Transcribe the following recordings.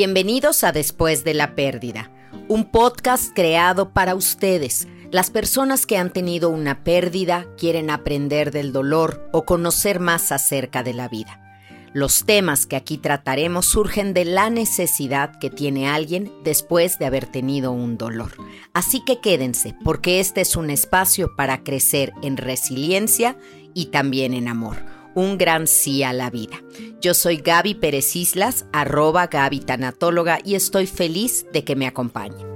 Bienvenidos a Después de la Pérdida, un podcast creado para ustedes, las personas que han tenido una pérdida, quieren aprender del dolor o conocer más acerca de la vida. Los temas que aquí trataremos surgen de la necesidad que tiene alguien después de haber tenido un dolor. Así que quédense, porque este es un espacio para crecer en resiliencia y también en amor un gran sí a la vida. Yo soy Gaby Pérez Islas, arroba Gaby Tanatóloga, y estoy feliz de que me acompañen.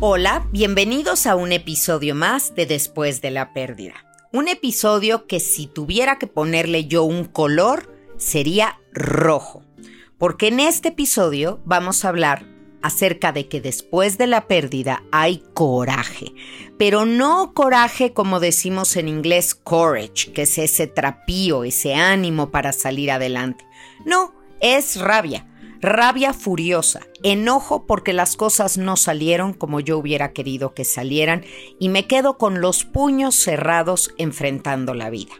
Hola, bienvenidos a un episodio más de Después de la Pérdida. Un episodio que si tuviera que ponerle yo un color, sería rojo. Porque en este episodio vamos a hablar acerca de que después de la pérdida hay coraje, pero no coraje como decimos en inglés courage, que es ese trapío, ese ánimo para salir adelante. No, es rabia, rabia furiosa, enojo porque las cosas no salieron como yo hubiera querido que salieran y me quedo con los puños cerrados enfrentando la vida.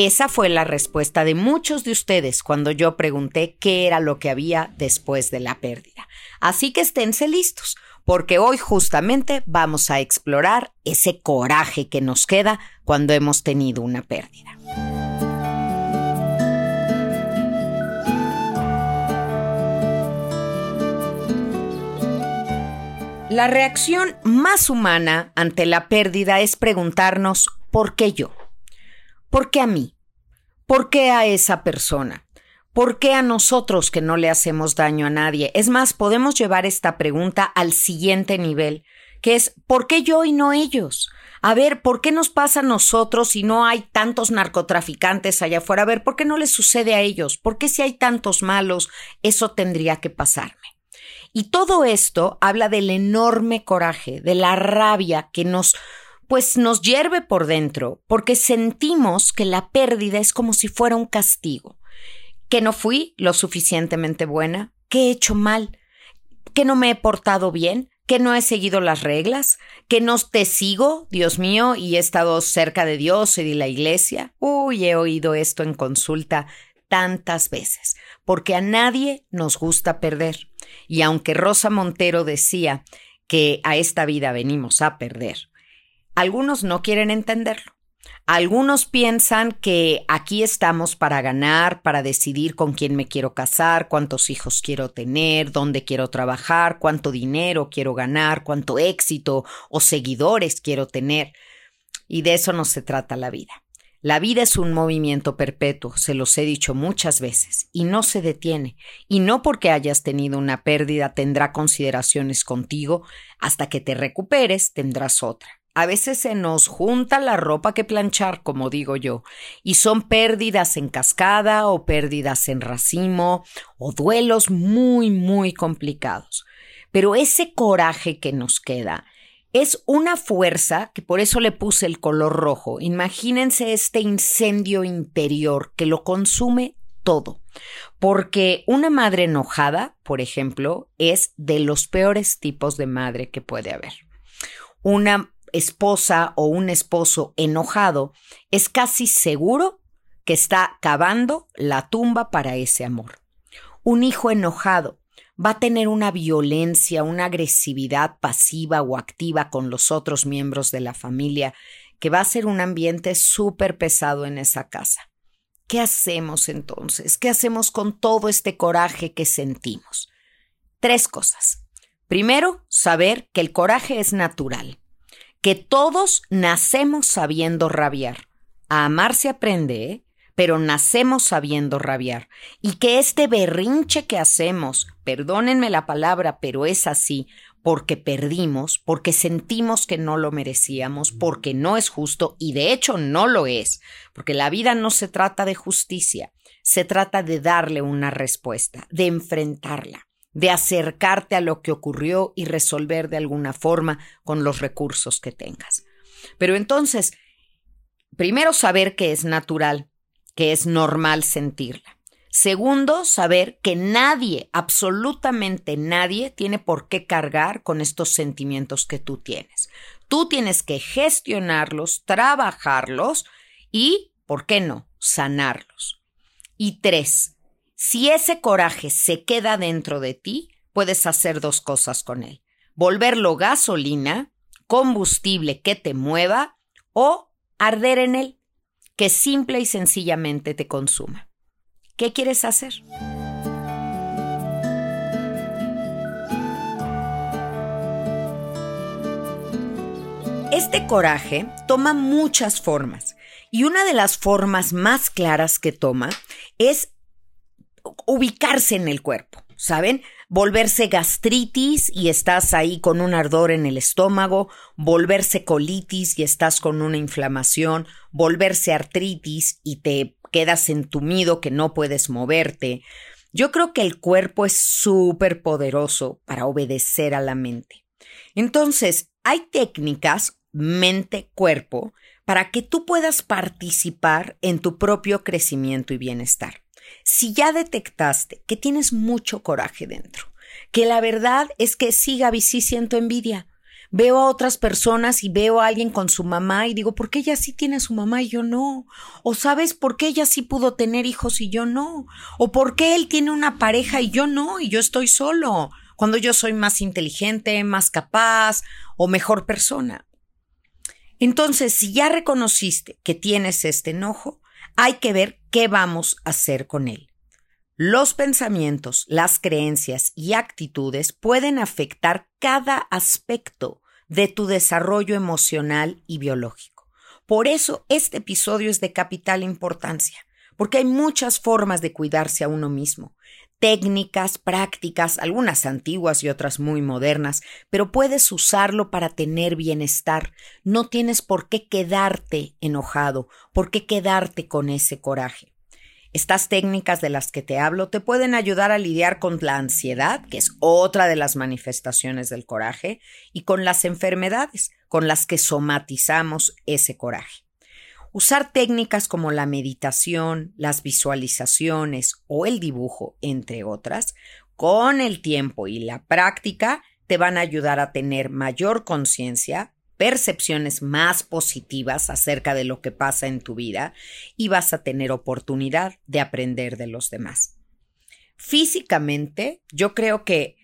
Esa fue la respuesta de muchos de ustedes cuando yo pregunté qué era lo que había después de la pérdida. Así que esténse listos, porque hoy justamente vamos a explorar ese coraje que nos queda cuando hemos tenido una pérdida. La reacción más humana ante la pérdida es preguntarnos ¿por qué yo? ¿Por qué a mí? ¿Por qué a esa persona? ¿Por qué a nosotros que no le hacemos daño a nadie? Es más, podemos llevar esta pregunta al siguiente nivel, que es ¿por qué yo y no ellos? A ver, ¿por qué nos pasa a nosotros si no hay tantos narcotraficantes allá afuera? A ver, ¿por qué no les sucede a ellos? ¿Por qué si hay tantos malos, eso tendría que pasarme? Y todo esto habla del enorme coraje, de la rabia que nos pues nos hierve por dentro, porque sentimos que la pérdida es como si fuera un castigo, que no fui lo suficientemente buena, que he hecho mal, que no me he portado bien, que no he seguido las reglas, que no te sigo, Dios mío, y he estado cerca de Dios y de la iglesia. Uy, he oído esto en consulta tantas veces, porque a nadie nos gusta perder. Y aunque Rosa Montero decía que a esta vida venimos a perder, algunos no quieren entenderlo. Algunos piensan que aquí estamos para ganar, para decidir con quién me quiero casar, cuántos hijos quiero tener, dónde quiero trabajar, cuánto dinero quiero ganar, cuánto éxito o seguidores quiero tener. Y de eso no se trata la vida. La vida es un movimiento perpetuo, se los he dicho muchas veces, y no se detiene. Y no porque hayas tenido una pérdida tendrá consideraciones contigo, hasta que te recuperes tendrás otra. A veces se nos junta la ropa que planchar, como digo yo, y son pérdidas en cascada o pérdidas en racimo o duelos muy, muy complicados. Pero ese coraje que nos queda es una fuerza que por eso le puse el color rojo. Imagínense este incendio interior que lo consume todo. Porque una madre enojada, por ejemplo, es de los peores tipos de madre que puede haber. Una esposa o un esposo enojado, es casi seguro que está cavando la tumba para ese amor. Un hijo enojado va a tener una violencia, una agresividad pasiva o activa con los otros miembros de la familia, que va a ser un ambiente súper pesado en esa casa. ¿Qué hacemos entonces? ¿Qué hacemos con todo este coraje que sentimos? Tres cosas. Primero, saber que el coraje es natural que todos nacemos sabiendo rabiar. A amar se aprende, ¿eh? pero nacemos sabiendo rabiar. Y que este berrinche que hacemos, perdónenme la palabra, pero es así, porque perdimos, porque sentimos que no lo merecíamos, porque no es justo, y de hecho no lo es, porque la vida no se trata de justicia, se trata de darle una respuesta, de enfrentarla de acercarte a lo que ocurrió y resolver de alguna forma con los recursos que tengas. Pero entonces, primero saber que es natural, que es normal sentirla. Segundo, saber que nadie, absolutamente nadie, tiene por qué cargar con estos sentimientos que tú tienes. Tú tienes que gestionarlos, trabajarlos y, ¿por qué no? sanarlos. Y tres, si ese coraje se queda dentro de ti, puedes hacer dos cosas con él. Volverlo gasolina, combustible que te mueva o arder en él, que simple y sencillamente te consuma. ¿Qué quieres hacer? Este coraje toma muchas formas y una de las formas más claras que toma es ubicarse en el cuerpo, ¿saben? Volverse gastritis y estás ahí con un ardor en el estómago, volverse colitis y estás con una inflamación, volverse artritis y te quedas entumido que no puedes moverte. Yo creo que el cuerpo es súper poderoso para obedecer a la mente. Entonces, hay técnicas mente-cuerpo para que tú puedas participar en tu propio crecimiento y bienestar. Si ya detectaste que tienes mucho coraje dentro, que la verdad es que sí, Gaby, sí siento envidia. Veo a otras personas y veo a alguien con su mamá y digo, ¿por qué ella sí tiene su mamá y yo no? O sabes por qué ella sí pudo tener hijos y yo no? O por qué él tiene una pareja y yo no y yo estoy solo, cuando yo soy más inteligente, más capaz o mejor persona. Entonces, si ya reconociste que tienes este enojo, hay que ver qué vamos a hacer con él. Los pensamientos, las creencias y actitudes pueden afectar cada aspecto de tu desarrollo emocional y biológico. Por eso este episodio es de capital importancia, porque hay muchas formas de cuidarse a uno mismo, técnicas, prácticas, algunas antiguas y otras muy modernas, pero puedes usarlo para tener bienestar. No tienes por qué quedarte enojado, por qué quedarte con ese coraje. Estas técnicas de las que te hablo te pueden ayudar a lidiar con la ansiedad, que es otra de las manifestaciones del coraje, y con las enfermedades con las que somatizamos ese coraje. Usar técnicas como la meditación, las visualizaciones o el dibujo, entre otras, con el tiempo y la práctica te van a ayudar a tener mayor conciencia, percepciones más positivas acerca de lo que pasa en tu vida y vas a tener oportunidad de aprender de los demás. Físicamente, yo creo que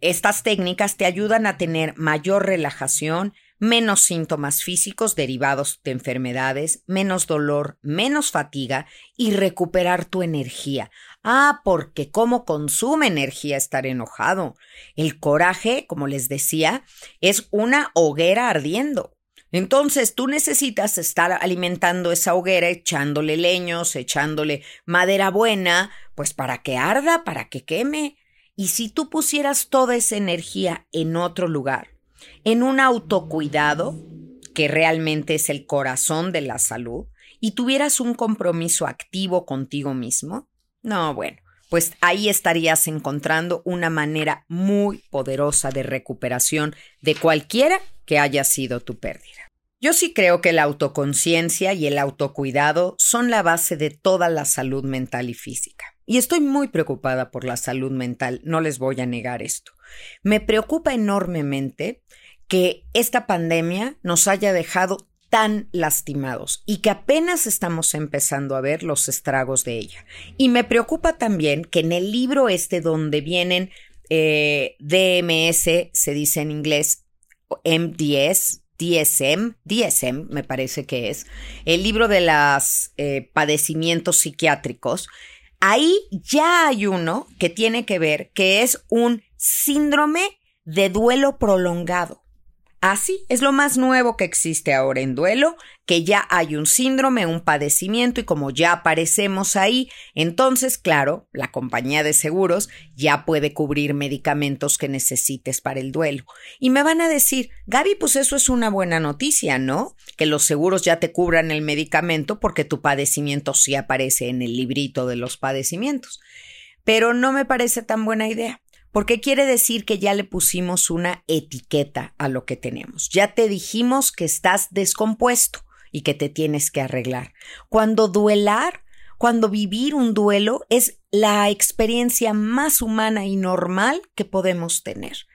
estas técnicas te ayudan a tener mayor relajación, menos síntomas físicos derivados de enfermedades, menos dolor, menos fatiga y recuperar tu energía. Ah, porque cómo consume energía estar enojado. El coraje, como les decía, es una hoguera ardiendo. Entonces tú necesitas estar alimentando esa hoguera, echándole leños, echándole madera buena, pues para que arda, para que queme. Y si tú pusieras toda esa energía en otro lugar, en un autocuidado, que realmente es el corazón de la salud, y tuvieras un compromiso activo contigo mismo, no, bueno, pues ahí estarías encontrando una manera muy poderosa de recuperación de cualquiera que haya sido tu pérdida. Yo sí creo que la autoconciencia y el autocuidado son la base de toda la salud mental y física. Y estoy muy preocupada por la salud mental, no les voy a negar esto. Me preocupa enormemente que esta pandemia nos haya dejado tan lastimados y que apenas estamos empezando a ver los estragos de ella. Y me preocupa también que en el libro este donde vienen eh, DMS, se dice en inglés MDS, DSM, DSM me parece que es, el libro de los eh, padecimientos psiquiátricos, ahí ya hay uno que tiene que ver que es un síndrome de duelo prolongado. Así es lo más nuevo que existe ahora en duelo, que ya hay un síndrome, un padecimiento y como ya aparecemos ahí, entonces, claro, la compañía de seguros ya puede cubrir medicamentos que necesites para el duelo. Y me van a decir, Gaby, pues eso es una buena noticia, ¿no? Que los seguros ya te cubran el medicamento porque tu padecimiento sí aparece en el librito de los padecimientos. Pero no me parece tan buena idea porque quiere decir que ya le pusimos una etiqueta a lo que tenemos. Ya te dijimos que estás descompuesto y que te tienes que arreglar. Cuando duelar, cuando vivir un duelo es la experiencia más humana y normal que podemos tener.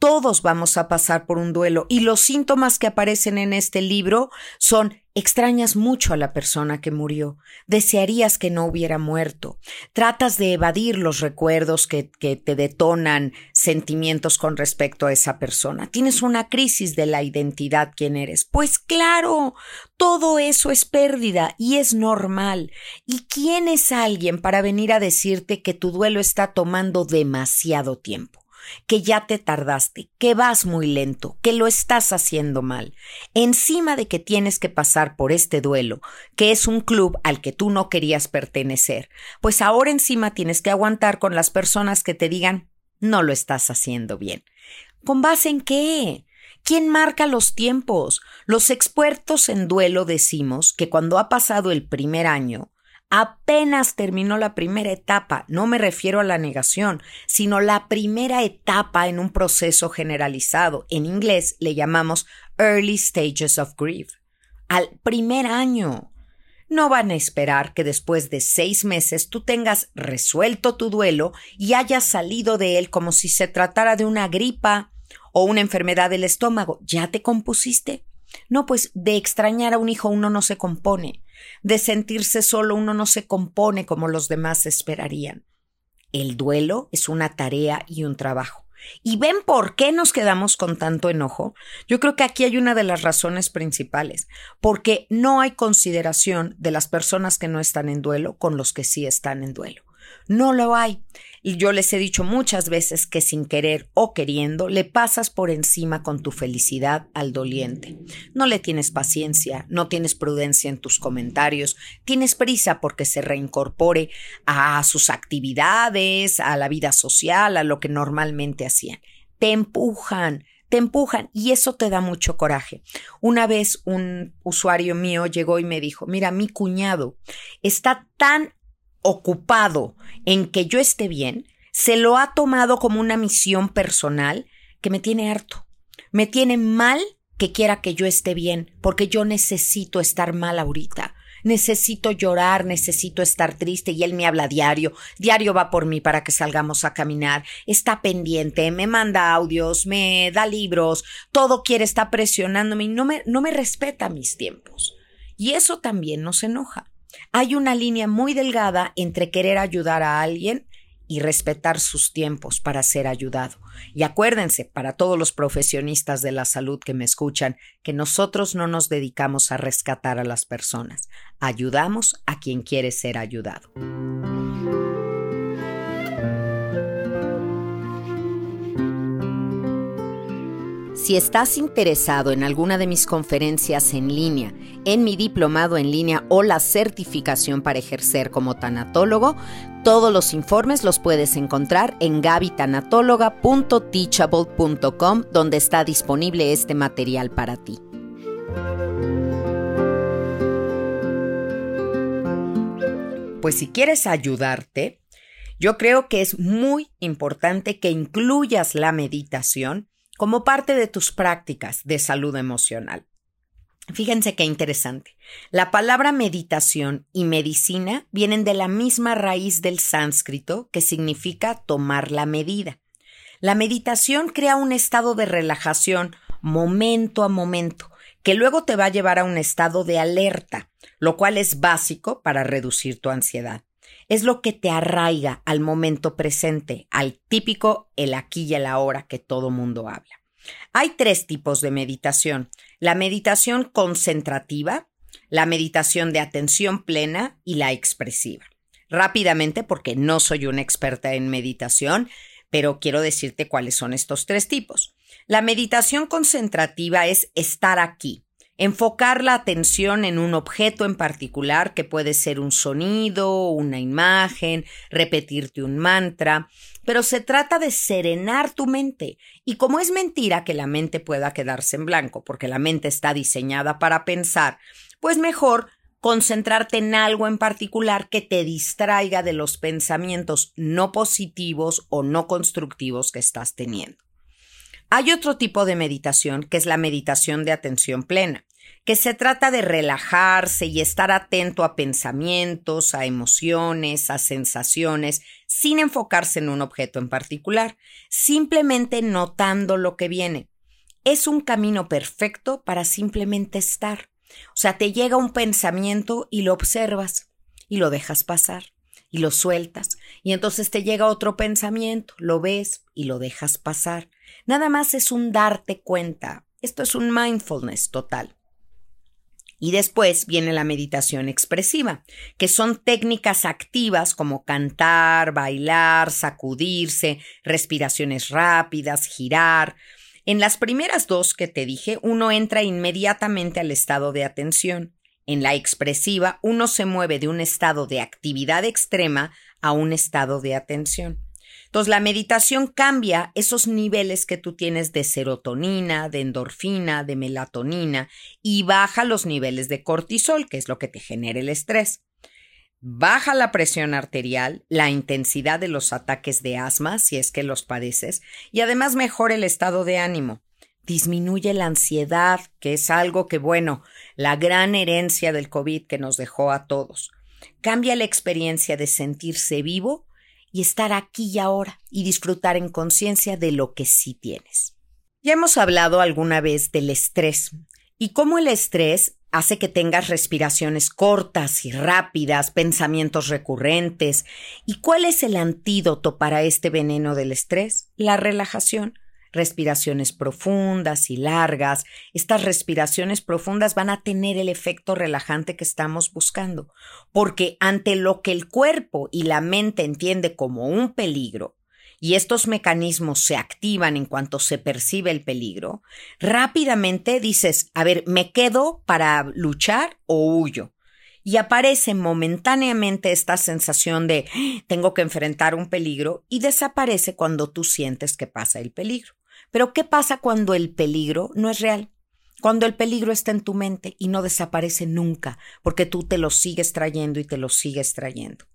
Todos vamos a pasar por un duelo y los síntomas que aparecen en este libro son extrañas mucho a la persona que murió, desearías que no hubiera muerto, tratas de evadir los recuerdos que, te detonan sentimientos con respecto a esa persona, tienes una crisis de la identidad quién eres. Pues claro, todo eso es pérdida y es normal. ¿Y quién es alguien para venir a decirte que tu duelo está tomando demasiado tiempo? Que ya te tardaste, que vas muy lento, que lo estás haciendo mal. Encima de que tienes que pasar por este duelo, que es un club al que tú no querías pertenecer, pues ahora encima tienes que aguantar con las personas que te digan no lo estás haciendo bien. ¿Con base en qué? ¿Quién marca los tiempos? Los expertos en duelo decimos que cuando ha pasado el primer año, Apenas terminó la primera etapa, no me refiero a la negación, sino la primera etapa en un proceso generalizado. En inglés le llamamos Early Stages of Grief. Al primer año. No van a esperar que después de seis meses tú tengas resuelto tu duelo y hayas salido de él como si se tratara de una gripa o una enfermedad del estómago. ¿Ya te compusiste? No, pues de extrañar a un hijo uno no se compone. De sentirse solo uno no se compone como los demás esperarían. El duelo es una tarea y un trabajo. ¿Y ven por qué nos quedamos con tanto enojo? Yo creo que aquí hay una de las razones principales, porque no hay consideración de las personas que no están en duelo con los que sí están en duelo. No lo hay. Y yo les he dicho muchas veces que sin querer o queriendo le pasas por encima con tu felicidad al doliente. No le tienes paciencia, no tienes prudencia en tus comentarios, tienes prisa porque se reincorpore a sus actividades, a la vida social, a lo que normalmente hacían. Te empujan, te empujan y eso te da mucho coraje. Una vez un usuario mío llegó y me dijo, mira, mi cuñado está tan ocupado en que yo esté bien, se lo ha tomado como una misión personal que me tiene harto. Me tiene mal que quiera que yo esté bien, porque yo necesito estar mal ahorita. Necesito llorar, necesito estar triste y él me habla diario. Diario va por mí para que salgamos a caminar. Está pendiente, me manda audios, me da libros, todo quiere, está presionándome y no me, no me respeta mis tiempos. Y eso también nos enoja. Hay una línea muy delgada entre querer ayudar a alguien y respetar sus tiempos para ser ayudado. Y acuérdense, para todos los profesionistas de la salud que me escuchan, que nosotros no nos dedicamos a rescatar a las personas, ayudamos a quien quiere ser ayudado. Si estás interesado en alguna de mis conferencias en línea, en mi diplomado en línea o la certificación para ejercer como tanatólogo, todos los informes los puedes encontrar en gabitanatóloga.teachable.com donde está disponible este material para ti. Pues si quieres ayudarte, yo creo que es muy importante que incluyas la meditación como parte de tus prácticas de salud emocional. Fíjense qué interesante. La palabra meditación y medicina vienen de la misma raíz del sánscrito que significa tomar la medida. La meditación crea un estado de relajación momento a momento, que luego te va a llevar a un estado de alerta, lo cual es básico para reducir tu ansiedad. Es lo que te arraiga al momento presente, al típico el aquí y el ahora que todo mundo habla. Hay tres tipos de meditación. La meditación concentrativa, la meditación de atención plena y la expresiva. Rápidamente, porque no soy una experta en meditación, pero quiero decirte cuáles son estos tres tipos. La meditación concentrativa es estar aquí, enfocar la atención en un objeto en particular que puede ser un sonido, una imagen, repetirte un mantra, pero se trata de serenar tu mente. Y como es mentira que la mente pueda quedarse en blanco, porque la mente está diseñada para pensar, pues mejor concentrarte en algo en particular que te distraiga de los pensamientos no positivos o no constructivos que estás teniendo. Hay otro tipo de meditación que es la meditación de atención plena. Que se trata de relajarse y estar atento a pensamientos, a emociones, a sensaciones, sin enfocarse en un objeto en particular, simplemente notando lo que viene. Es un camino perfecto para simplemente estar. O sea, te llega un pensamiento y lo observas y lo dejas pasar y lo sueltas. Y entonces te llega otro pensamiento, lo ves y lo dejas pasar. Nada más es un darte cuenta. Esto es un mindfulness total. Y después viene la meditación expresiva, que son técnicas activas como cantar, bailar, sacudirse, respiraciones rápidas, girar. En las primeras dos que te dije, uno entra inmediatamente al estado de atención. En la expresiva, uno se mueve de un estado de actividad extrema a un estado de atención. Entonces, la meditación cambia esos niveles que tú tienes de serotonina, de endorfina, de melatonina y baja los niveles de cortisol, que es lo que te genera el estrés. Baja la presión arterial, la intensidad de los ataques de asma, si es que los padeces, y además mejora el estado de ánimo. Disminuye la ansiedad, que es algo que, bueno, la gran herencia del COVID que nos dejó a todos. Cambia la experiencia de sentirse vivo y estar aquí y ahora y disfrutar en conciencia de lo que sí tienes. Ya hemos hablado alguna vez del estrés y cómo el estrés hace que tengas respiraciones cortas y rápidas, pensamientos recurrentes. ¿Y cuál es el antídoto para este veneno del estrés? La relajación respiraciones profundas y largas. Estas respiraciones profundas van a tener el efecto relajante que estamos buscando, porque ante lo que el cuerpo y la mente entiende como un peligro, y estos mecanismos se activan en cuanto se percibe el peligro, rápidamente dices, a ver, ¿me quedo para luchar o huyo? y aparece momentáneamente esta sensación de tengo que enfrentar un peligro y desaparece cuando tú sientes que pasa el peligro. Pero ¿qué pasa cuando el peligro no es real? Cuando el peligro está en tu mente y no desaparece nunca, porque tú te lo sigues trayendo y te lo sigues trayendo.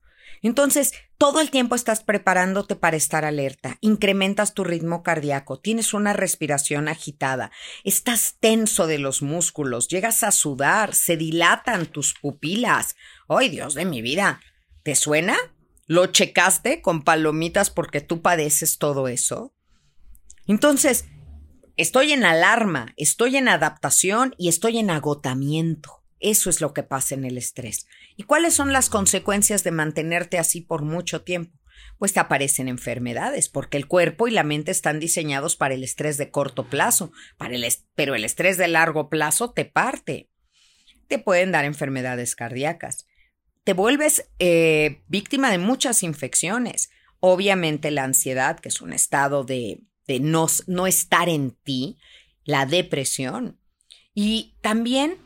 Entonces, todo el tiempo estás preparándote para estar alerta, incrementas tu ritmo cardíaco, tienes una respiración agitada, estás tenso de los músculos, llegas a sudar, se dilatan tus pupilas. ¡Ay, Dios de mi vida! ¿Te suena? ¿Lo checaste con palomitas porque tú padeces todo eso? Entonces, estoy en alarma, estoy en adaptación y estoy en agotamiento. Eso es lo que pasa en el estrés. ¿Y cuáles son las consecuencias de mantenerte así por mucho tiempo? Pues te aparecen enfermedades, porque el cuerpo y la mente están diseñados para el estrés de corto plazo, para el pero el estrés de largo plazo te parte. Te pueden dar enfermedades cardíacas. Te vuelves eh, víctima de muchas infecciones. Obviamente la ansiedad, que es un estado de de no, no estar en ti, la depresión. Y también,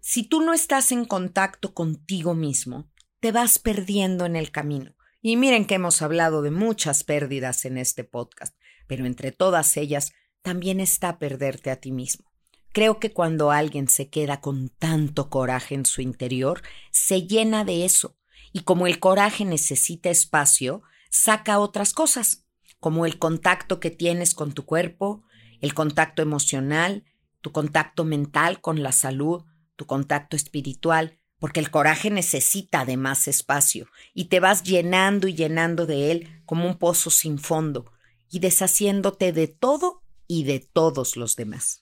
si tú no estás en contacto contigo mismo, te vas perdiendo en el camino. Y miren que hemos hablado de muchas pérdidas en este podcast, pero entre todas ellas también está perderte a ti mismo. Creo que cuando alguien se queda con tanto coraje en su interior, se llena de eso, y como el coraje necesita espacio, saca otras cosas, como el contacto que tienes con tu cuerpo, el contacto emocional, tu contacto mental con la salud, tu contacto espiritual, porque el coraje necesita de más espacio y te vas llenando y llenando de él como un pozo sin fondo y deshaciéndote de todo y de todos los demás.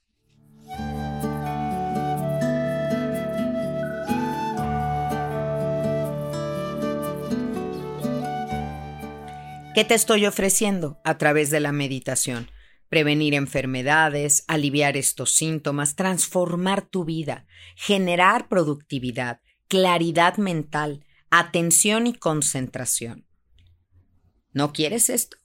¿Qué te estoy ofreciendo a través de la meditación? Prevenir enfermedades, aliviar estos síntomas, transformar tu vida, generar productividad, claridad mental, atención y concentración. ¿No quieres esto?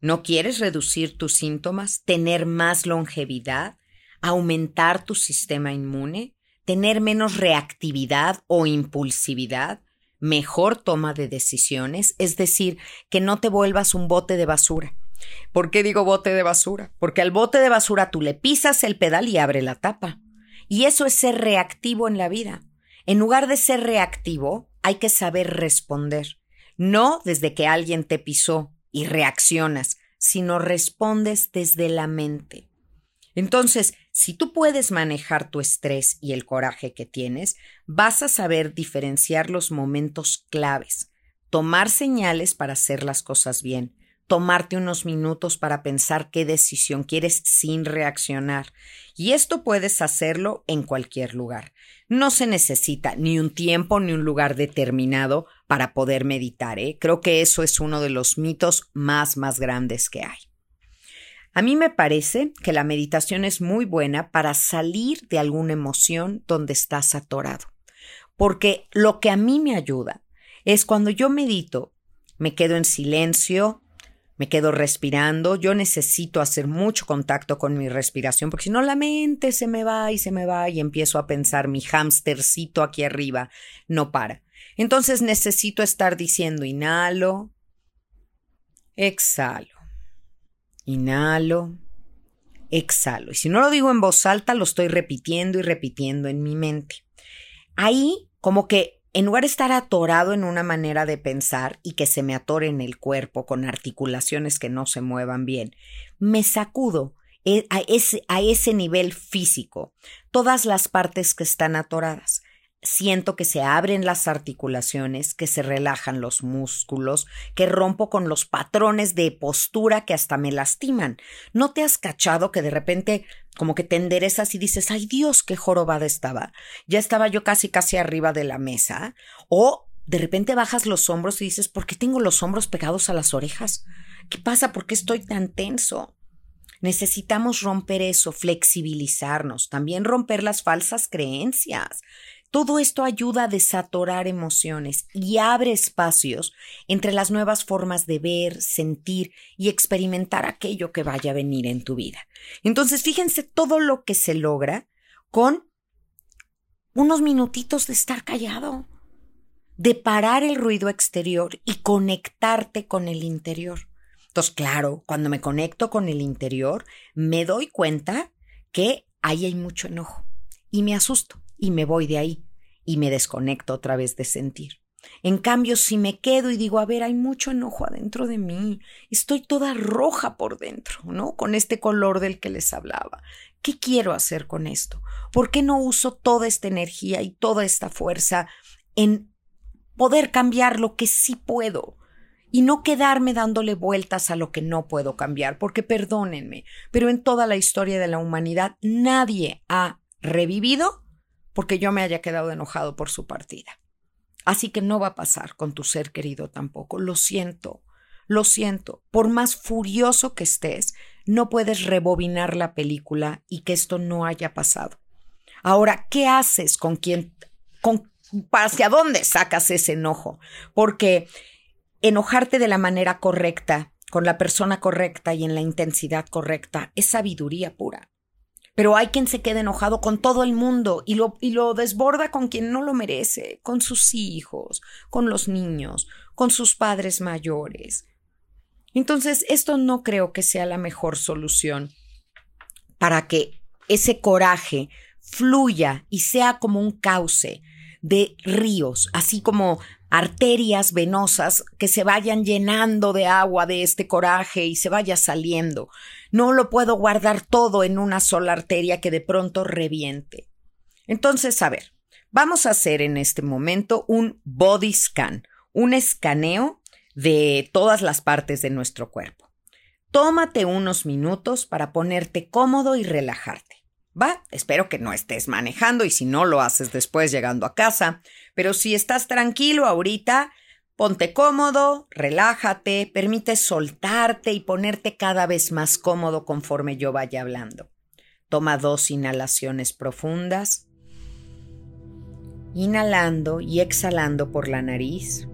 ¿No quieres reducir tus síntomas, tener más longevidad, aumentar tu sistema inmune, tener menos reactividad o impulsividad, mejor toma de decisiones, es decir, que no te vuelvas un bote de basura. ¿Por qué digo bote de basura? Porque al bote de basura tú le pisas el pedal y abre la tapa. Y eso es ser reactivo en la vida. En lugar de ser reactivo, hay que saber responder. No desde que alguien te pisó y reaccionas, sino respondes desde la mente. Entonces, Si tú puedes manejar tu estrés y el coraje que tienes, vas a saber diferenciar los momentos claves, tomar señales para hacer las cosas bien, tomarte unos minutos para pensar qué decisión quieres sin reaccionar. Y esto puedes hacerlo en cualquier lugar. No se necesita ni un tiempo ni un lugar determinado para poder meditar. ¿eh? Creo que eso es uno de los mitos más, más grandes que hay. A mí me parece que la meditación es muy buena para salir de alguna emoción donde estás atorado. Porque lo que a mí me ayuda es cuando yo medito, me quedo en silencio, me quedo respirando, yo necesito hacer mucho contacto con mi respiración, porque si no la mente se me va y se me va y empiezo a pensar mi hamstercito aquí arriba no para. Entonces necesito estar diciendo inhalo, exhalo, inhalo, exhalo. Y si no lo digo en voz alta, lo estoy repitiendo y repitiendo en mi mente. Ahí como que en lugar de estar atorado en una manera de pensar y que se me atore en el cuerpo con articulaciones que no se muevan bien, me sacudo e, a ese, a ese nivel físico todas las partes que están atoradas siento que se abren las articulaciones, que se relajan los músculos, que rompo con los patrones de postura que hasta me lastiman. ¿No te has cachado que de repente como que te enderezas y dices, ay Dios, qué jorobada estaba? Ya estaba yo casi casi arriba de la mesa. O de repente bajas los hombros y dices, ¿por qué tengo los hombros pegados a las orejas? ¿Qué pasa? ¿Por qué estoy tan tenso? Necesitamos romper eso, flexibilizarnos, también romper las falsas creencias. Todo esto ayuda a desatorar emociones y abre espacios entre las nuevas formas de ver, sentir y experimentar aquello que vaya a venir en tu vida. Entonces, fíjense todo lo que se logra con unos minutitos de estar callado, de parar el ruido exterior y conectarte con el interior. Entonces, claro, cuando me conecto con el interior, me doy cuenta que ahí hay mucho enojo y me asusto y me voy de ahí y me desconecto otra vez de sentir. En cambio, si me quedo y digo, a ver, hay mucho enojo adentro de mí, estoy toda roja por dentro, ¿no? Con este color del que les hablaba. ¿Qué quiero hacer con esto? ¿Por qué no uso toda esta energía y toda esta fuerza en poder cambiar lo que sí puedo? Y no quedarme dándole vueltas a lo que no puedo cambiar, porque perdónenme, pero en toda la historia de la humanidad nadie ha revivido porque yo me haya quedado enojado por su partida. Así que no va a pasar con tu ser querido tampoco. Lo siento, lo siento. Por más furioso que estés, no puedes rebobinar la película y que esto no haya pasado. Ahora, ¿qué haces con quien, con, hacia dónde sacas ese enojo? Porque enojarte de la manera correcta, con la persona correcta y en la intensidad correcta, es sabiduría pura. Pero hay quien se queda enojado con todo el mundo y lo, y lo desborda con quien no lo merece, con sus hijos, con los niños, con sus padres mayores. Entonces, esto no creo que sea la mejor solución para que ese coraje fluya y sea como un cauce de ríos, así como arterias venosas que se vayan llenando de agua de este coraje y se vaya saliendo. No lo puedo guardar todo en una sola arteria que de pronto reviente. Entonces, a ver, vamos a hacer en este momento un body scan, un escaneo de todas las partes de nuestro cuerpo. Tómate unos minutos para ponerte cómodo y relajarte. Va, espero que no estés manejando y si no lo haces después llegando a casa, pero si estás tranquilo ahorita, ponte cómodo, relájate, permite soltarte y ponerte cada vez más cómodo conforme yo vaya hablando. Toma dos inhalaciones profundas, inhalando y exhalando por la nariz.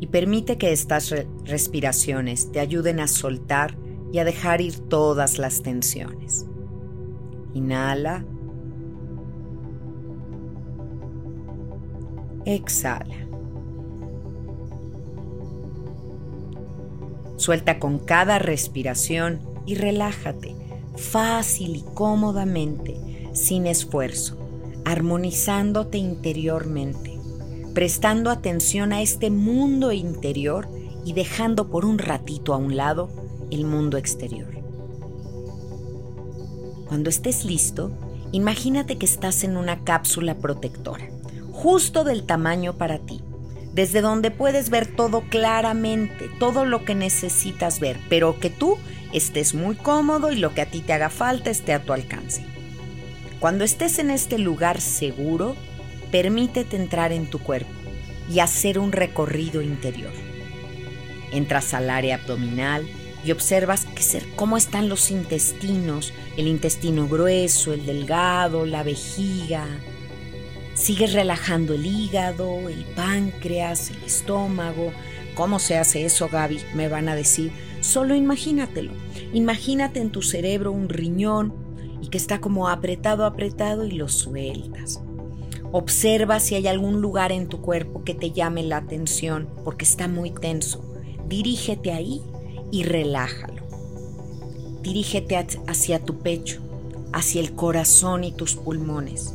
Y permite que estas respiraciones te ayuden a soltar y a dejar ir todas las tensiones. Inhala. Exhala. Suelta con cada respiración y relájate, fácil y cómodamente, sin esfuerzo, armonizándote interiormente, prestando atención a este mundo interior y dejando por un ratito a un lado el mundo exterior. Cuando estés listo, imagínate que estás en una cápsula protectora, justo del tamaño para ti, desde donde puedes ver todo claramente, todo lo que necesitas ver, pero que tú estés muy cómodo y lo que a ti te haga falta esté a tu alcance. Cuando estés en este lugar seguro, permítete entrar en tu cuerpo y hacer un recorrido interior. Entras al área abdominal y observas cómo están los intestinos, el intestino grueso, el delgado, la vejiga. Sigues relajando el hígado, el páncreas, el estómago. ¿Cómo se hace eso, Gaby? Me van a decir. Solo imagínatelo. Imagínate en tu cerebro un riñón y que está como apretado, apretado y lo sueltas. Observa si hay algún lugar en tu cuerpo que te llame la atención porque está muy tenso. Dirígete ahí y relájalo. Dirígete hacia tu pecho, hacia el corazón y tus pulmones.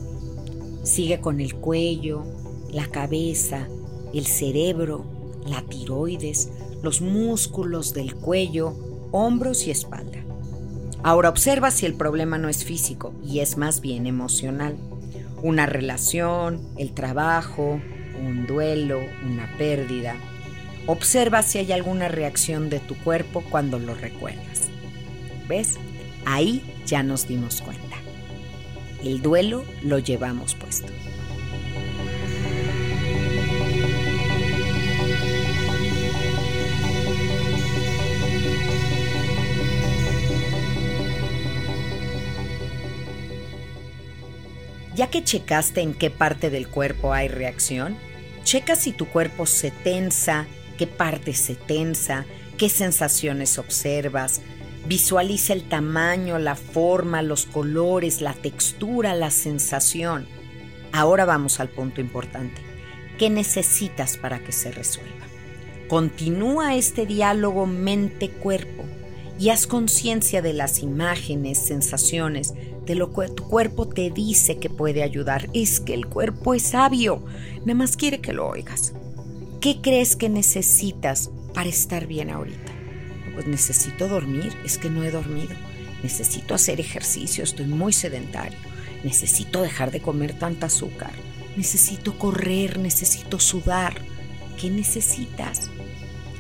Sigue con el cuello, la cabeza, el cerebro, la tiroides, los músculos del cuello, hombros y espalda. Ahora observa si el problema no es físico y es más bien emocional una relación, el trabajo, un duelo, una pérdida. Observa si hay alguna reacción de tu cuerpo cuando lo recuerdas. ¿Ves? Ahí ya nos dimos cuenta. El duelo lo llevamos puesto. Ya que checaste en qué parte del cuerpo hay reacción, checa si tu cuerpo se tensa, qué parte se tensa, qué sensaciones observas. Visualiza el tamaño, la forma, los colores, la textura, la sensación. Ahora vamos al punto importante. ¿Qué necesitas para que se resuelva? Continúa este diálogo mente-cuerpo y haz conciencia de las imágenes, sensaciones, de lo que tu cuerpo te dice que puede ayudar. Es que el cuerpo es sabio, nada más quiere que lo oigas. ¿Qué crees que necesitas para estar bien ahorita? Pues necesito dormir, es que no he dormido. Necesito hacer ejercicio, estoy muy sedentario. Necesito dejar de comer tanta azúcar. Necesito correr, necesito sudar. ¿Qué necesitas?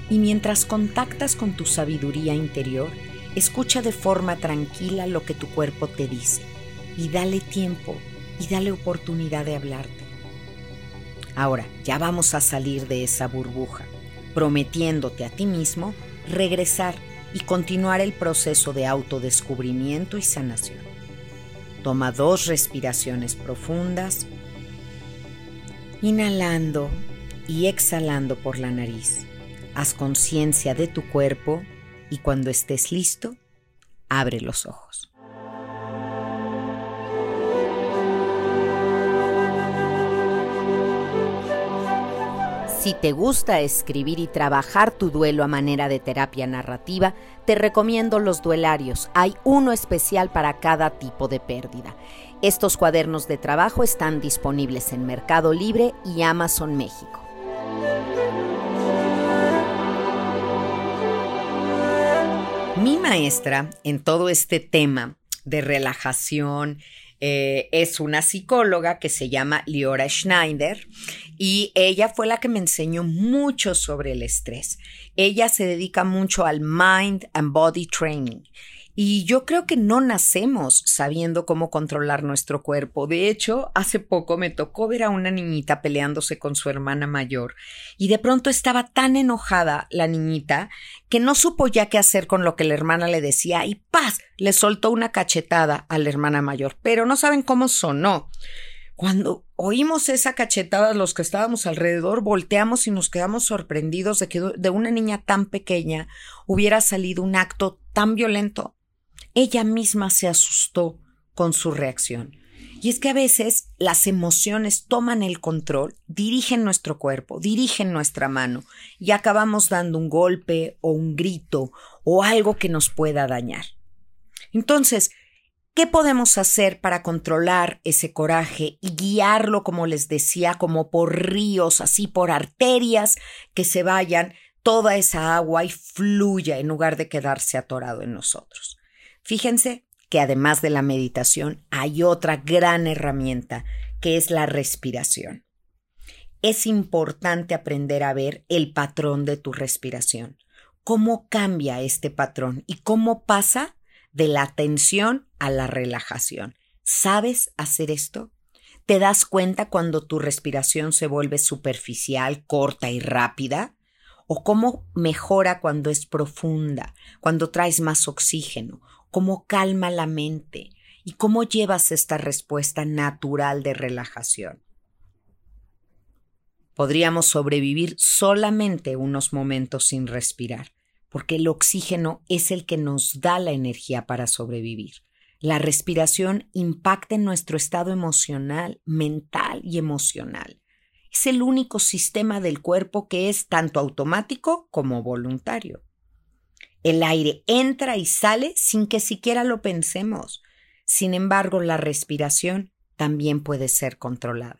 Y mientras contactas con tu sabiduría interior, Escucha de forma tranquila lo que tu cuerpo te dice y dale tiempo y dale oportunidad de hablarte. Ahora, ya vamos a salir de esa burbuja, prometiéndote a ti mismo regresar y continuar el proceso de autodescubrimiento y sanación. Toma dos respiraciones profundas, inhalando y exhalando por la nariz. Haz conciencia de tu cuerpo y cuando estés listo, abre los ojos. Si te gusta escribir y trabajar tu duelo a manera de terapia narrativa, te recomiendo los duelarios. Hay uno especial para cada tipo de pérdida. Estos cuadernos de trabajo están disponibles en Mercado Libre y Amazon México. Mi maestra en todo este tema de relajación eh, es una psicóloga que se llama Liora Schneider y ella fue la que me enseñó mucho sobre el estrés. Ella se dedica mucho al mind and body training y yo creo que no nacemos sabiendo cómo controlar nuestro cuerpo. De hecho, hace poco me tocó ver a una niñita peleándose con su hermana mayor y de pronto estaba tan enojada la niñita que no supo ya qué hacer con lo que la hermana le decía y ¡paz! le soltó una cachetada a la hermana mayor. Pero no saben cómo sonó. Cuando oímos esa cachetada, los que estábamos alrededor volteamos y nos quedamos sorprendidos de que de una niña tan pequeña hubiera salido un acto tan violento ella misma se asustó con su reacción. Y es que a veces las emociones toman el control, dirigen nuestro cuerpo, dirigen nuestra mano y acabamos dando un golpe o un grito o algo que nos pueda dañar. Entonces, ¿qué podemos hacer para controlar ese coraje y guiarlo, como les decía, como por ríos, así por arterias, que se vayan toda esa agua y fluya en lugar de quedarse atorado en nosotros? Fíjense, que además de la meditación hay otra gran herramienta que es la respiración. Es importante aprender a ver el patrón de tu respiración, cómo cambia este patrón y cómo pasa de la tensión a la relajación. ¿Sabes hacer esto? ¿Te das cuenta cuando tu respiración se vuelve superficial, corta y rápida? ¿O cómo mejora cuando es profunda, cuando traes más oxígeno? ¿Cómo calma la mente? ¿Y cómo llevas esta respuesta natural de relajación? Podríamos sobrevivir solamente unos momentos sin respirar, porque el oxígeno es el que nos da la energía para sobrevivir. La respiración impacta en nuestro estado emocional, mental y emocional. Es el único sistema del cuerpo que es tanto automático como voluntario. El aire entra y sale sin que siquiera lo pensemos. Sin embargo, la respiración también puede ser controlada.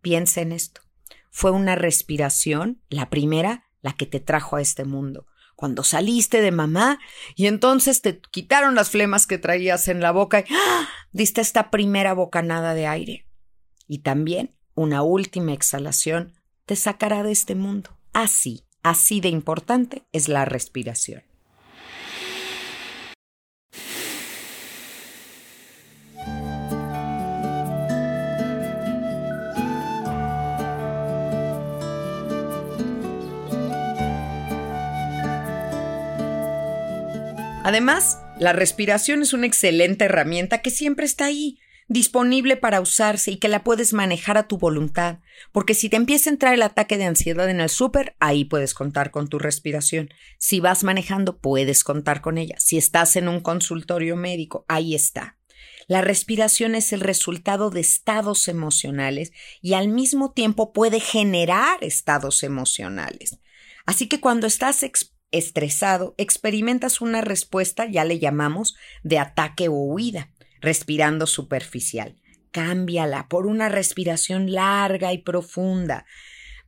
Piensa en esto. Fue una respiración, la primera, la que te trajo a este mundo cuando saliste de mamá y entonces te quitaron las flemas que traías en la boca y ¡ah! diste esta primera bocanada de aire. Y también una última exhalación te sacará de este mundo. Así, así de importante es la respiración. Además, la respiración es una excelente herramienta que siempre está ahí, disponible para usarse y que la puedes manejar a tu voluntad, porque si te empieza a entrar el ataque de ansiedad en el súper, ahí puedes contar con tu respiración. Si vas manejando, puedes contar con ella. Si estás en un consultorio médico, ahí está. La respiración es el resultado de estados emocionales y al mismo tiempo puede generar estados emocionales. Así que cuando estás estresado, experimentas una respuesta, ya le llamamos, de ataque o huida, respirando superficial. Cámbiala por una respiración larga y profunda,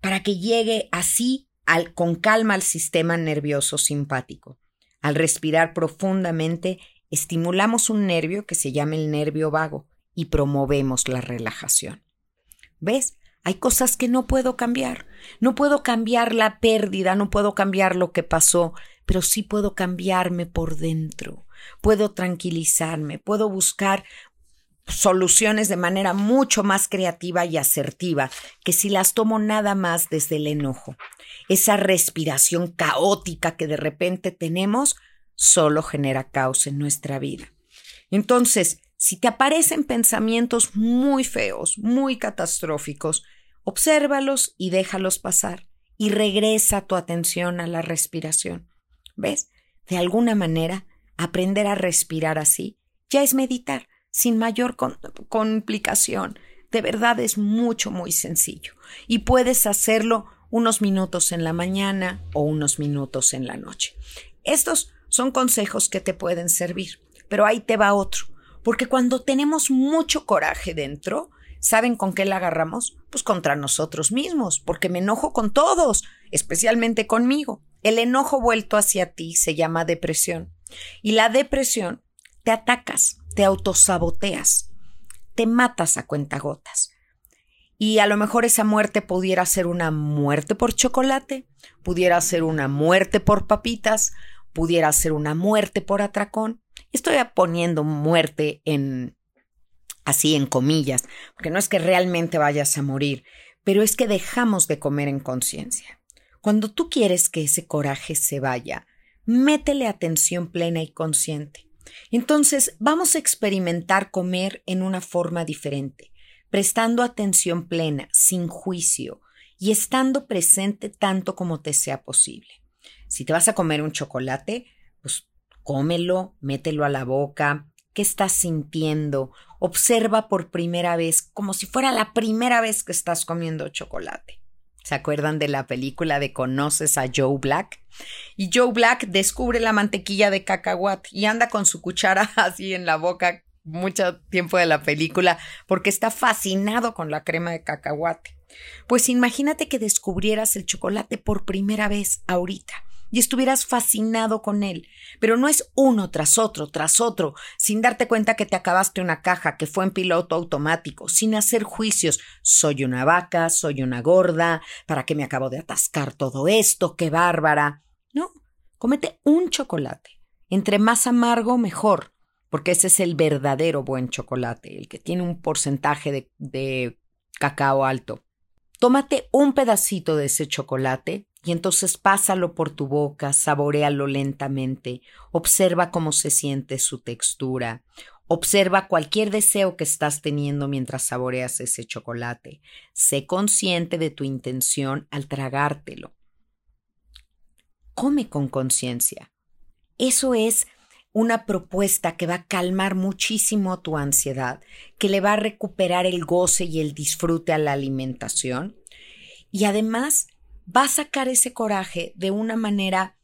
para que llegue así al, con calma al sistema nervioso simpático. Al respirar profundamente, estimulamos un nervio que se llama el nervio vago y promovemos la relajación. ¿Ves? Hay cosas que no puedo cambiar. No puedo cambiar la pérdida, no puedo cambiar lo que pasó, pero sí puedo cambiarme por dentro. Puedo tranquilizarme, puedo buscar soluciones de manera mucho más creativa y asertiva que si las tomo nada más desde el enojo. Esa respiración caótica que de repente tenemos solo genera caos en nuestra vida. Entonces, si te aparecen pensamientos muy feos, muy catastróficos, obsérvalos y déjalos pasar y regresa tu atención a la respiración. ¿Ves? De alguna manera, aprender a respirar así ya es meditar, sin mayor complicación. De verdad es mucho, muy sencillo. Y puedes hacerlo unos minutos en la mañana o unos minutos en la noche. Estos son consejos que te pueden servir, pero ahí te va otro. Porque cuando tenemos mucho coraje dentro, ¿saben con qué la agarramos? Pues contra nosotros mismos, porque me enojo con todos, especialmente conmigo. El enojo vuelto hacia ti se llama depresión. Y la depresión te atacas, te autosaboteas, te matas a cuentagotas. Y a lo mejor esa muerte pudiera ser una muerte por chocolate, pudiera ser una muerte por papitas, pudiera ser una muerte por atracón, Estoy poniendo muerte en así en comillas, porque no es que realmente vayas a morir, pero es que dejamos de comer en conciencia. Cuando tú quieres que ese coraje se vaya, métele atención plena y consciente. Entonces vamos a experimentar comer en una forma diferente, prestando atención plena, sin juicio, y estando presente tanto como te sea posible. Si te vas a comer un chocolate, pues Cómelo, mételo a la boca. ¿Qué estás sintiendo? Observa por primera vez, como si fuera la primera vez que estás comiendo chocolate. ¿Se acuerdan de la película de Conoces a Joe Black? Y Joe Black descubre la mantequilla de cacahuate y anda con su cuchara así en la boca mucho tiempo de la película porque está fascinado con la crema de cacahuate. Pues imagínate que descubrieras el chocolate por primera vez ahorita y estuvieras fascinado con él. Pero no es uno tras otro, tras otro, sin darte cuenta que te acabaste una caja que fue en piloto automático, sin hacer juicios. Soy una vaca, soy una gorda, ¿para qué me acabo de atascar todo esto? ¡Qué bárbara! No, comete un chocolate. Entre más amargo, mejor, porque ese es el verdadero buen chocolate, el que tiene un porcentaje de, de cacao alto. Tómate un pedacito de ese chocolate y entonces pásalo por tu boca, saborealo lentamente, observa cómo se siente su textura, observa cualquier deseo que estás teniendo mientras saboreas ese chocolate. Sé consciente de tu intención al tragártelo. Come con conciencia. Eso es una propuesta que va a calmar muchísimo tu ansiedad, que le va a recuperar el goce y el disfrute a la alimentación y además va a sacar ese coraje de una manera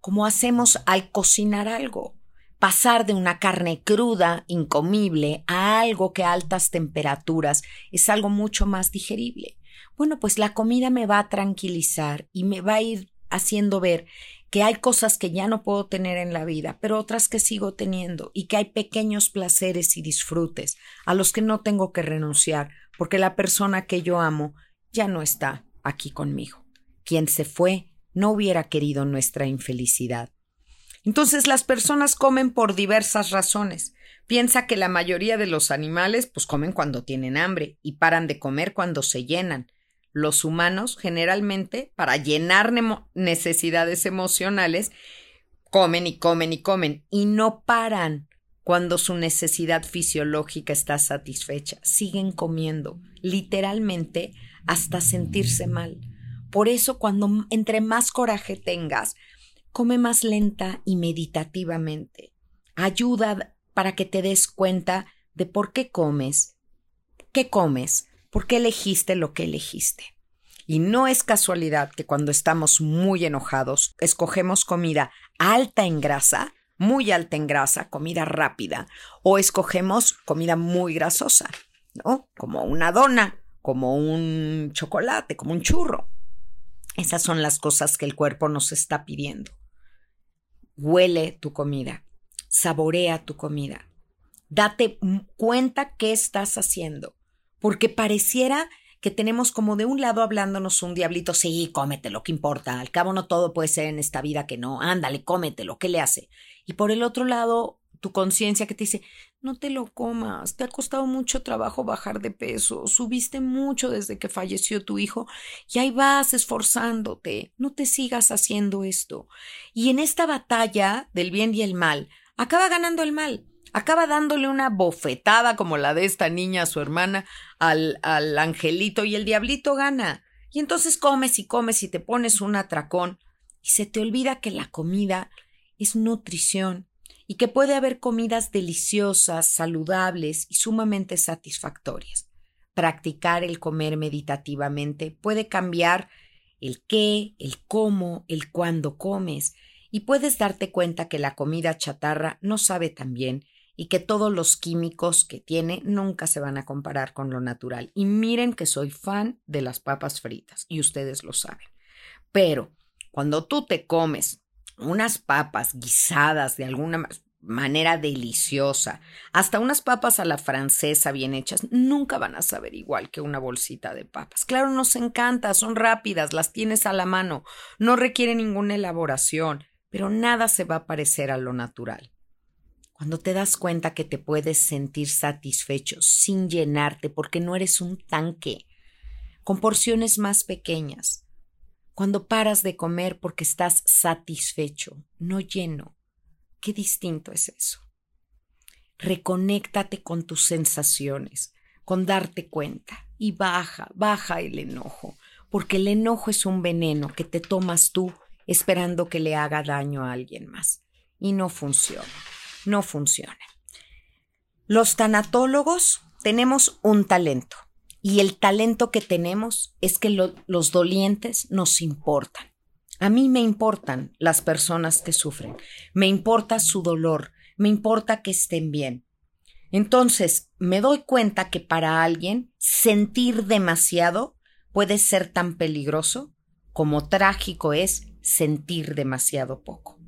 como hacemos al cocinar algo. Pasar de una carne cruda, incomible, a algo que a altas temperaturas es algo mucho más digerible. Bueno, pues la comida me va a tranquilizar y me va a ir haciendo ver que hay cosas que ya no puedo tener en la vida, pero otras que sigo teniendo y que hay pequeños placeres y disfrutes a los que no tengo que renunciar porque la persona que yo amo ya no está aquí conmigo. Quien se fue no hubiera querido nuestra infelicidad. Entonces las personas comen por diversas razones. Piensa que la mayoría de los animales pues comen cuando tienen hambre y paran de comer cuando se llenan los humanos generalmente para llenar necesidades emocionales comen y comen y comen y no paran cuando su necesidad fisiológica está satisfecha. Siguen comiendo, literalmente, hasta sentirse mal. Por eso, cuando entre más coraje tengas, come más lenta y meditativamente. Ayuda para que te des cuenta de por qué comes, qué comes, ¿Por qué elegiste lo que elegiste? Y no es casualidad que cuando estamos muy enojados, escogemos comida alta en grasa, muy alta en grasa, comida rápida, o escogemos comida muy grasosa, ¿no? Como una dona, como un chocolate, como un churro. Esas son las cosas que el cuerpo nos está pidiendo. Huele tu comida, saborea tu comida, date cuenta qué estás haciendo porque pareciera que tenemos como de un lado hablándonos un diablito, sí, cómetelo, ¿qué importa? Al cabo no todo puede ser en esta vida que no, ándale, cómetelo, ¿qué le hace? Y por el otro lado, tu conciencia que te dice, no te lo comas, te ha costado mucho trabajo bajar de peso, subiste mucho desde que falleció tu hijo y ahí vas esforzándote, no te sigas haciendo esto. Y en esta batalla del bien y el mal, acaba ganando el mal acaba dándole una bofetada como la de esta niña a su hermana al, al angelito y el diablito gana. Y entonces comes y comes y te pones un atracón y se te olvida que la comida es nutrición y que puede haber comidas deliciosas, saludables y sumamente satisfactorias. Practicar el comer meditativamente puede cambiar el qué, el cómo, el cuándo comes, y puedes darte cuenta que la comida chatarra no sabe tan bien y que todos los químicos que tiene nunca se van a comparar con lo natural. Y miren que soy fan de las papas fritas y ustedes lo saben. Pero cuando tú te comes unas papas guisadas de alguna manera deliciosa, hasta unas papas a la francesa bien hechas, nunca van a saber igual que una bolsita de papas. Claro, nos encanta, son rápidas, las tienes a la mano, no requiere ninguna elaboración, pero nada se va a parecer a lo natural. Cuando te das cuenta que te puedes sentir satisfecho sin llenarte porque no eres un tanque, con porciones más pequeñas. Cuando paras de comer porque estás satisfecho, no lleno. Qué distinto es eso. Reconéctate con tus sensaciones, con darte cuenta y baja, baja el enojo, porque el enojo es un veneno que te tomas tú esperando que le haga daño a alguien más y no funciona no funciona. Los tanatólogos tenemos un talento y el talento que tenemos es que los dolientes nos importan. A mí me importan las personas que sufren, me importa su dolor, me importa que estén bien. Entonces, me doy cuenta que para alguien sentir demasiado puede ser tan peligroso como trágico es sentir demasiado poco.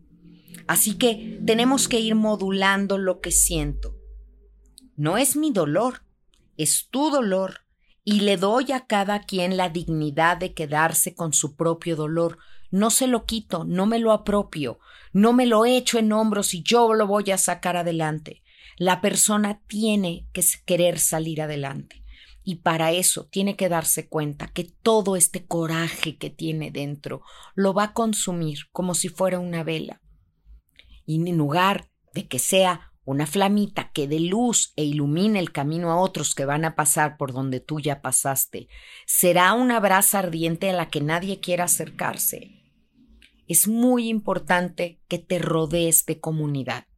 Así que tenemos que ir modulando lo que siento. No es mi dolor, es tu dolor, y le doy a cada quien la dignidad de quedarse con su propio dolor. No se lo quito, no me lo apropio, no me lo echo en hombros y yo lo voy a sacar adelante. La persona tiene que querer salir adelante. Y para eso tiene que darse cuenta que todo este coraje que tiene dentro lo va a consumir como si fuera una vela. Y en lugar de que sea una flamita que dé luz e ilumine el camino a otros que van a pasar por donde tú ya pasaste, será una brasa ardiente a la que nadie quiera acercarse. Es muy importante que te rodees de comunidad.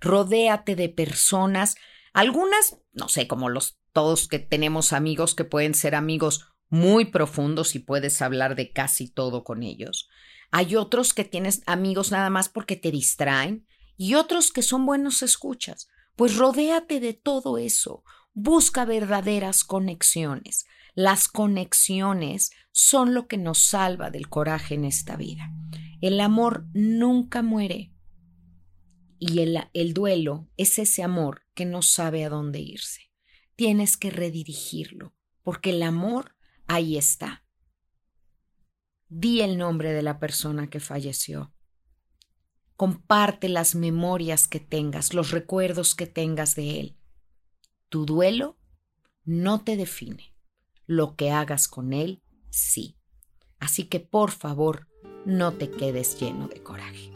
Rodéate de personas, algunas, no sé, como los todos que tenemos amigos que pueden ser amigos muy profundos y puedes hablar de casi todo con ellos. Hay otros que tienes amigos nada más porque te distraen y otros que son buenos escuchas. Pues rodéate de todo eso. Busca verdaderas conexiones. Las conexiones son lo que nos salva del coraje en esta vida. El amor nunca muere. Y el, el duelo es ese amor que no sabe a dónde irse tienes que redirigirlo, porque el amor ahí está. Di el nombre de la persona que falleció. Comparte las memorias que tengas, los recuerdos que tengas de él. Tu duelo no te define. Lo que hagas con él, sí. Así que por favor, no te quedes lleno de coraje.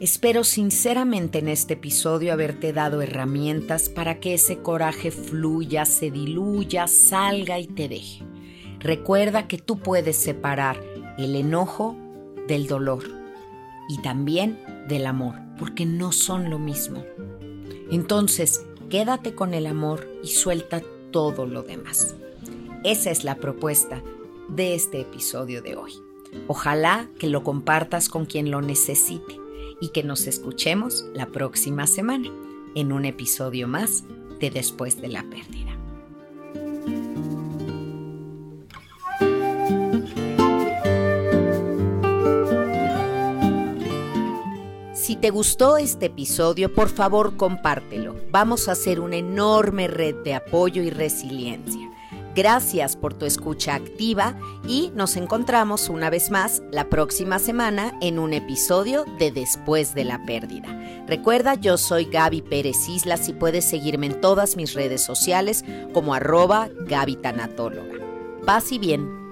Espero sinceramente en este episodio haberte dado herramientas para que ese coraje fluya, se diluya, salga y te deje. Recuerda que tú puedes separar el enojo del dolor y también del amor, porque no son lo mismo. Entonces, quédate con el amor y suelta todo lo demás. Esa es la propuesta de este episodio de hoy. Ojalá que lo compartas con quien lo necesite y que nos escuchemos la próxima semana en un episodio más de Después de la Pérdida. Si te gustó este episodio, por favor compártelo. Vamos a hacer una enorme red de apoyo y resiliencia. Gracias por tu escucha activa y nos encontramos una vez más la próxima semana en un episodio de Después de la Pérdida. Recuerda, yo soy Gaby Pérez Islas y puedes seguirme en todas mis redes sociales como arroba Gaby. Paz y bien.